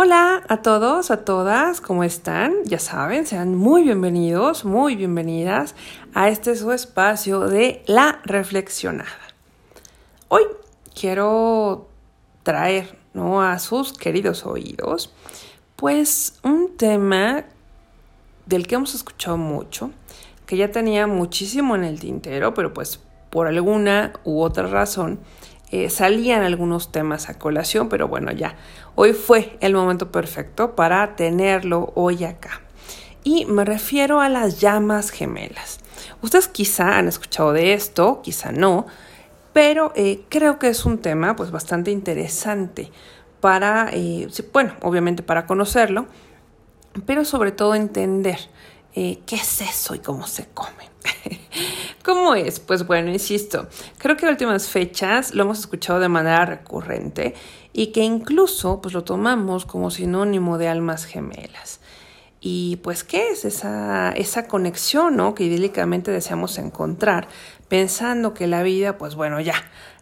Hola a todos, a todas, ¿cómo están? Ya saben, sean muy bienvenidos, muy bienvenidas a este su espacio de la reflexionada. Hoy quiero traer ¿no? a sus queridos oídos, pues un tema del que hemos escuchado mucho, que ya tenía muchísimo en el tintero, pero pues por alguna u otra razón eh, salían algunos temas a colación, pero bueno, ya, hoy fue el momento perfecto para tenerlo hoy acá. Y me refiero a las llamas gemelas. Ustedes quizá han escuchado de esto, quizá no, pero eh, creo que es un tema pues bastante interesante para, eh, bueno, obviamente para conocerlo, pero sobre todo entender qué es eso y cómo se come. ¿Cómo es? Pues bueno, insisto, creo que en últimas fechas lo hemos escuchado de manera recurrente y que incluso pues lo tomamos como sinónimo de almas gemelas. Y pues, ¿qué es esa, esa conexión ¿no? que idílicamente deseamos encontrar, pensando que la vida, pues bueno, ya,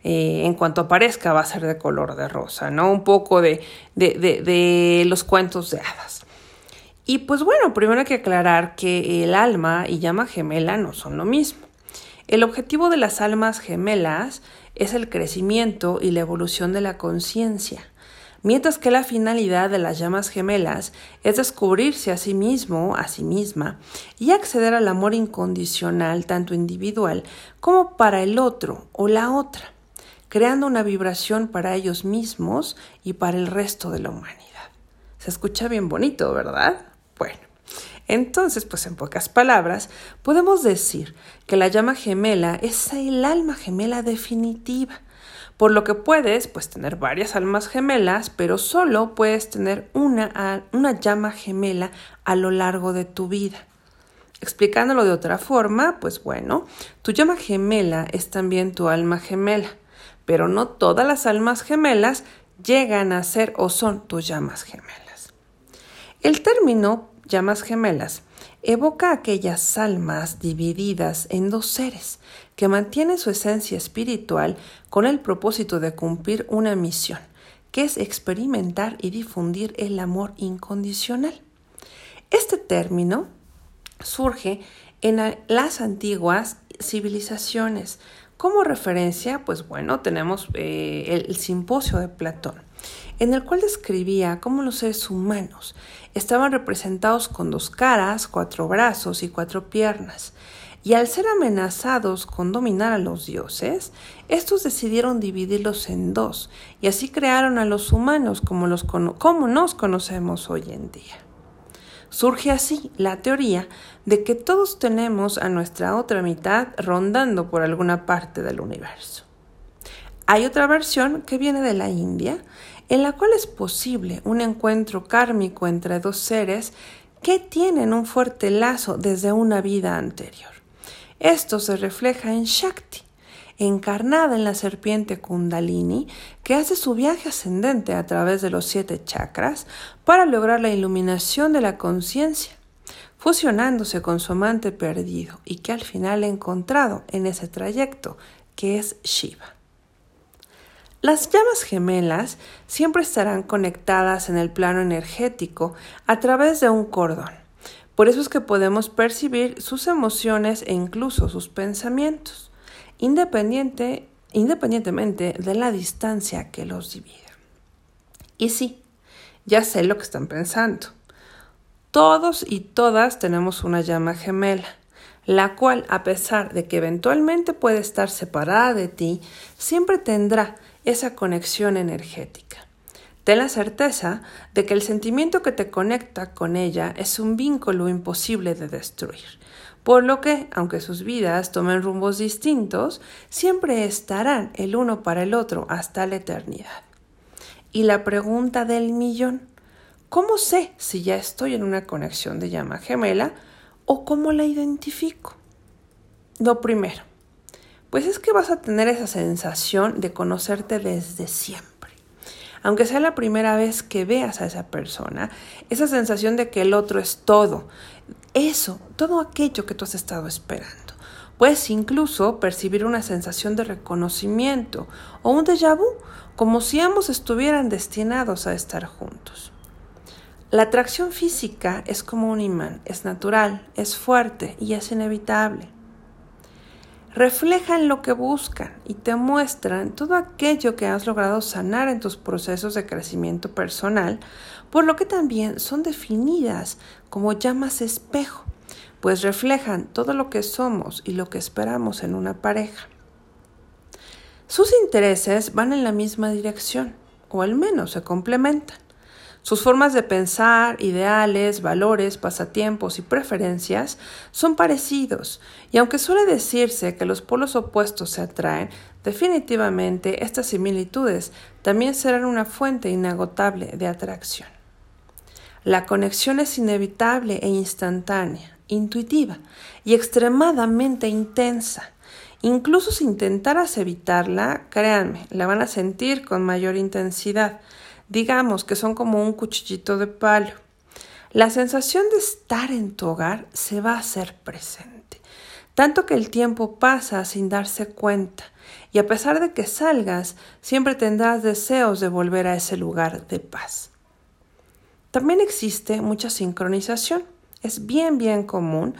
eh, en cuanto aparezca va a ser de color de rosa, ¿no? Un poco de, de, de, de los cuentos de hadas. Y pues bueno, primero hay que aclarar que el alma y llama gemela no son lo mismo. El objetivo de las almas gemelas es el crecimiento y la evolución de la conciencia, mientras que la finalidad de las llamas gemelas es descubrirse a sí mismo, a sí misma, y acceder al amor incondicional tanto individual como para el otro o la otra, creando una vibración para ellos mismos y para el resto de la humanidad. Se escucha bien bonito, ¿verdad? Bueno, entonces, pues en pocas palabras, podemos decir que la llama gemela es el alma gemela definitiva, por lo que puedes pues tener varias almas gemelas, pero solo puedes tener una, una llama gemela a lo largo de tu vida. Explicándolo de otra forma, pues bueno, tu llama gemela es también tu alma gemela, pero no todas las almas gemelas llegan a ser o son tus llamas gemelas. El término llamas gemelas evoca aquellas almas divididas en dos seres que mantienen su esencia espiritual con el propósito de cumplir una misión, que es experimentar y difundir el amor incondicional. Este término surge en las antiguas civilizaciones. Como referencia, pues bueno, tenemos eh, el simposio de Platón en el cual describía cómo los seres humanos estaban representados con dos caras, cuatro brazos y cuatro piernas, y al ser amenazados con dominar a los dioses, estos decidieron dividirlos en dos, y así crearon a los humanos como, los como nos conocemos hoy en día. Surge así la teoría de que todos tenemos a nuestra otra mitad rondando por alguna parte del universo. Hay otra versión que viene de la India, en la cual es posible un encuentro kármico entre dos seres que tienen un fuerte lazo desde una vida anterior. Esto se refleja en Shakti, encarnada en la serpiente Kundalini, que hace su viaje ascendente a través de los siete chakras para lograr la iluminación de la conciencia, fusionándose con su amante perdido y que al final ha encontrado en ese trayecto, que es Shiva. Las llamas gemelas siempre estarán conectadas en el plano energético a través de un cordón. Por eso es que podemos percibir sus emociones e incluso sus pensamientos, independiente, independientemente de la distancia que los divida. Y sí, ya sé lo que están pensando. Todos y todas tenemos una llama gemela, la cual, a pesar de que eventualmente puede estar separada de ti, siempre tendrá esa conexión energética. Ten la certeza de que el sentimiento que te conecta con ella es un vínculo imposible de destruir, por lo que, aunque sus vidas tomen rumbos distintos, siempre estarán el uno para el otro hasta la eternidad. Y la pregunta del millón, ¿cómo sé si ya estoy en una conexión de llama gemela o cómo la identifico? Lo primero, pues es que vas a tener esa sensación de conocerte desde siempre. Aunque sea la primera vez que veas a esa persona, esa sensación de que el otro es todo, eso, todo aquello que tú has estado esperando. Puedes incluso percibir una sensación de reconocimiento o un déjà vu, como si ambos estuvieran destinados a estar juntos. La atracción física es como un imán, es natural, es fuerte y es inevitable. Reflejan lo que buscan y te muestran todo aquello que has logrado sanar en tus procesos de crecimiento personal, por lo que también son definidas como llamas espejo, pues reflejan todo lo que somos y lo que esperamos en una pareja. Sus intereses van en la misma dirección, o al menos se complementan. Sus formas de pensar, ideales, valores, pasatiempos y preferencias son parecidos, y aunque suele decirse que los polos opuestos se atraen, definitivamente estas similitudes también serán una fuente inagotable de atracción. La conexión es inevitable e instantánea, intuitiva y extremadamente intensa. Incluso si intentaras evitarla, créanme, la van a sentir con mayor intensidad digamos que son como un cuchillito de palo. La sensación de estar en tu hogar se va a hacer presente, tanto que el tiempo pasa sin darse cuenta, y a pesar de que salgas, siempre tendrás deseos de volver a ese lugar de paz. También existe mucha sincronización. Es bien, bien común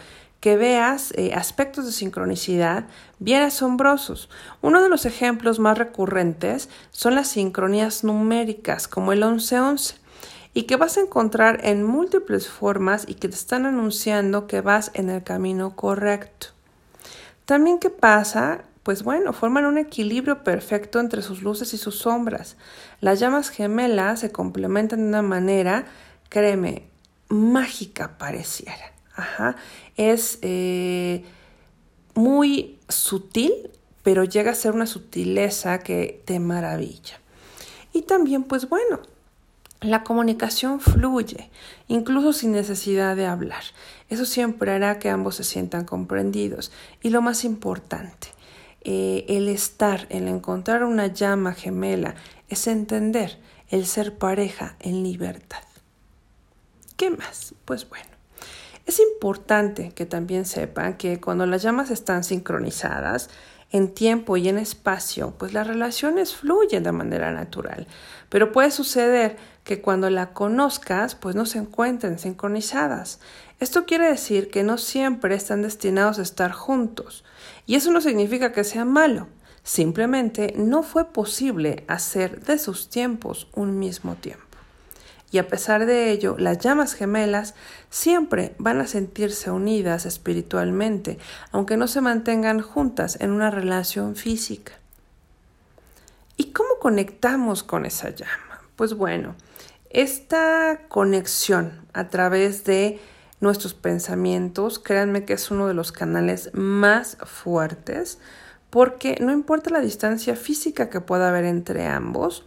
que veas eh, aspectos de sincronicidad bien asombrosos. Uno de los ejemplos más recurrentes son las sincronías numéricas, como el 1111, y que vas a encontrar en múltiples formas y que te están anunciando que vas en el camino correcto. También, ¿qué pasa? Pues bueno, forman un equilibrio perfecto entre sus luces y sus sombras. Las llamas gemelas se complementan de una manera, créeme, mágica pareciera. Ajá. Es eh, muy sutil, pero llega a ser una sutileza que te maravilla. Y también, pues bueno, la comunicación fluye, incluso sin necesidad de hablar. Eso siempre hará que ambos se sientan comprendidos. Y lo más importante, eh, el estar, el encontrar una llama gemela, es entender el ser pareja en libertad. ¿Qué más? Pues bueno. Es importante que también sepan que cuando las llamas están sincronizadas en tiempo y en espacio, pues las relaciones fluyen de manera natural. Pero puede suceder que cuando la conozcas, pues no se encuentren sincronizadas. Esto quiere decir que no siempre están destinados a estar juntos. Y eso no significa que sea malo. Simplemente no fue posible hacer de sus tiempos un mismo tiempo y a pesar de ello, las llamas gemelas siempre van a sentirse unidas espiritualmente, aunque no se mantengan juntas en una relación física. ¿Y cómo conectamos con esa llama? Pues bueno, esta conexión a través de nuestros pensamientos, créanme que es uno de los canales más fuertes, porque no importa la distancia física que pueda haber entre ambos,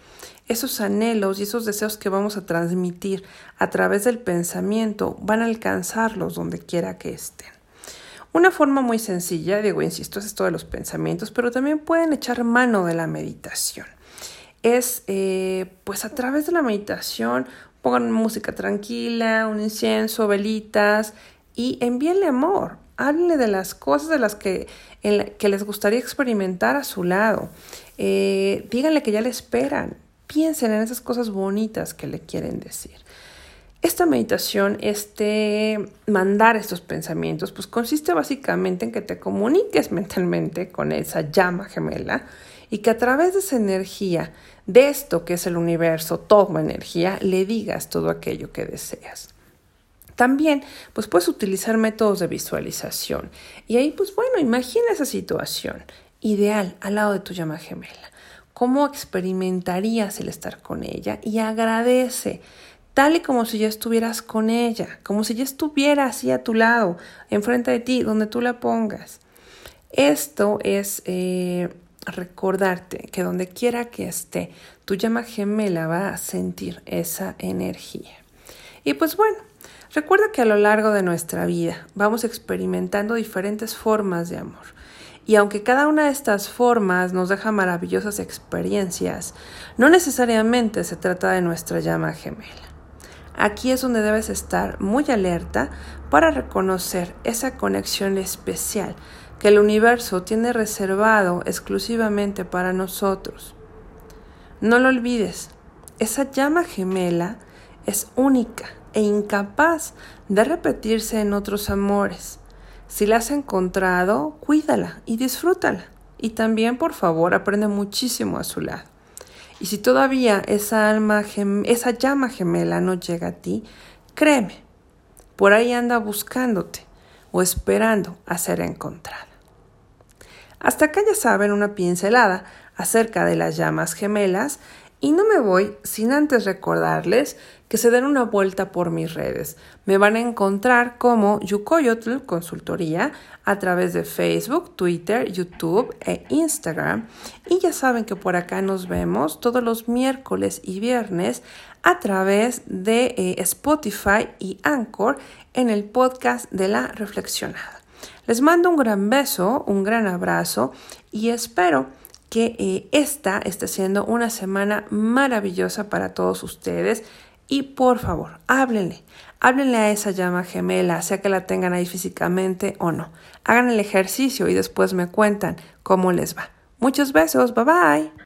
esos anhelos y esos deseos que vamos a transmitir a través del pensamiento van a alcanzarlos donde quiera que estén. Una forma muy sencilla, digo, insisto, es esto de los pensamientos, pero también pueden echar mano de la meditación. Es, eh, pues a través de la meditación, pongan música tranquila, un incienso, velitas y envíenle amor. Háblenle de las cosas de las que, que les gustaría experimentar a su lado. Eh, díganle que ya le esperan, piensen en esas cosas bonitas que le quieren decir. Esta meditación, este mandar estos pensamientos, pues consiste básicamente en que te comuniques mentalmente con esa llama gemela y que a través de esa energía, de esto que es el universo, toda energía, le digas todo aquello que deseas. También, pues puedes utilizar métodos de visualización y ahí, pues bueno, imagina esa situación ideal al lado de tu llama gemela cómo experimentarías el estar con ella y agradece, tal y como si ya estuvieras con ella, como si ya estuviera así a tu lado, enfrente de ti, donde tú la pongas. Esto es eh, recordarte que donde quiera que esté, tu llama gemela va a sentir esa energía. Y pues bueno, recuerda que a lo largo de nuestra vida vamos experimentando diferentes formas de amor. Y aunque cada una de estas formas nos deja maravillosas experiencias, no necesariamente se trata de nuestra llama gemela. Aquí es donde debes estar muy alerta para reconocer esa conexión especial que el universo tiene reservado exclusivamente para nosotros. No lo olvides, esa llama gemela es única e incapaz de repetirse en otros amores. Si la has encontrado, cuídala y disfrútala. Y también, por favor, aprende muchísimo a su lado. Y si todavía esa alma, esa llama gemela no llega a ti, créeme, por ahí anda buscándote o esperando a ser encontrada. Hasta acá ya saben una pincelada acerca de las llamas gemelas y no me voy sin antes recordarles que se den una vuelta por mis redes. Me van a encontrar como Yukoyotl Consultoría a través de Facebook, Twitter, YouTube e Instagram. Y ya saben que por acá nos vemos todos los miércoles y viernes a través de eh, Spotify y Anchor en el podcast de la reflexionada. Les mando un gran beso, un gran abrazo y espero que eh, esta esté siendo una semana maravillosa para todos ustedes. Y por favor, háblenle, háblenle a esa llama gemela, sea que la tengan ahí físicamente o no. Hagan el ejercicio y después me cuentan cómo les va. Muchos besos, bye bye.